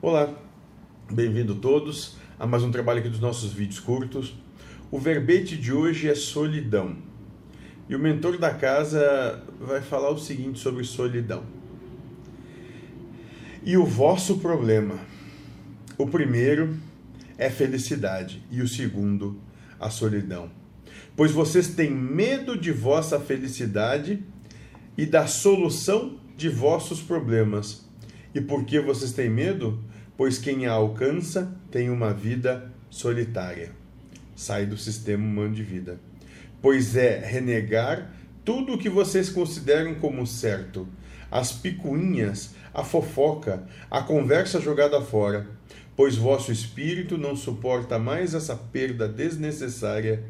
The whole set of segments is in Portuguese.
Olá, bem-vindo todos a mais um trabalho aqui dos nossos vídeos curtos. O verbete de hoje é solidão. E o mentor da casa vai falar o seguinte sobre solidão. E o vosso problema. O primeiro é felicidade e o segundo, a solidão. Pois vocês têm medo de vossa felicidade e da solução de vossos problemas. E por que vocês têm medo? pois quem a alcança tem uma vida solitária. Sai do sistema humano de vida. Pois é renegar tudo o que vocês consideram como certo, as picuinhas, a fofoca, a conversa jogada fora, pois vosso espírito não suporta mais essa perda desnecessária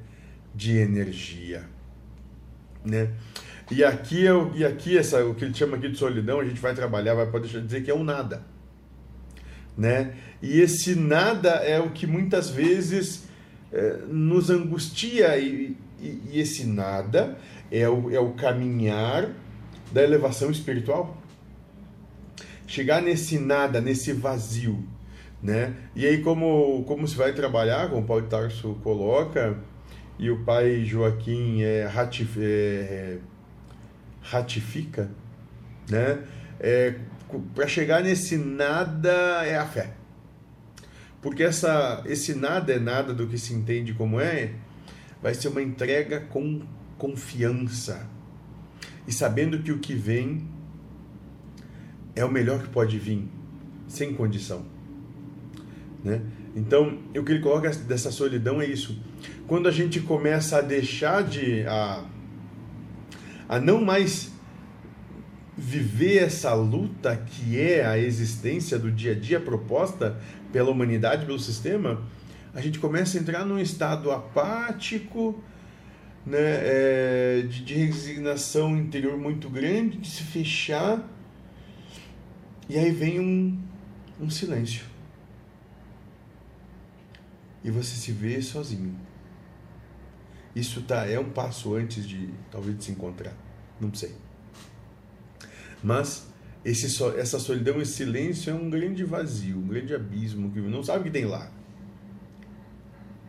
de energia. Né? E aqui, é o, e aqui essa, o que ele chama aqui de solidão, a gente vai trabalhar, vai poder dizer que é o nada né? E esse nada é o que muitas vezes é, nos angustia e, e, e, esse nada é o, é o caminhar da elevação espiritual. Chegar nesse nada, nesse vazio, né? E aí como como se vai trabalhar, como o Paulo Tarso coloca, e o pai Joaquim é, ratif, é, ratifica, né? É, para chegar nesse nada é a fé. Porque essa, esse nada é nada do que se entende como é, vai ser uma entrega com confiança. E sabendo que o que vem é o melhor que pode vir, sem condição. Né? Então, o que ele coloca dessa solidão é isso. Quando a gente começa a deixar de. a, a não mais viver essa luta que é a existência do dia a dia proposta pela humanidade, pelo sistema, a gente começa a entrar num estado apático, né, é, de, de resignação interior muito grande, de se fechar, e aí vem um, um silêncio. E você se vê sozinho. Isso tá, é um passo antes de talvez de se encontrar. Não sei. Mas esse, essa solidão, esse silêncio é um grande vazio, um grande abismo que não sabe o que tem lá.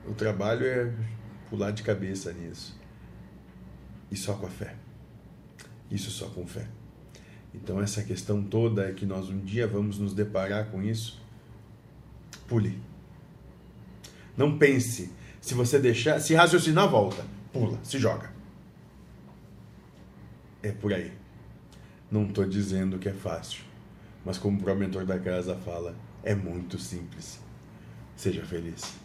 O trabalho é pular de cabeça nisso. E só com a fé. Isso só com fé. Então essa questão toda é que nós um dia vamos nos deparar com isso. Pule. Não pense. Se você deixar, se raciocinar, volta. Pula, se joga. É por aí. Não estou dizendo que é fácil, mas como o próprio mentor da casa fala, é muito simples. Seja feliz.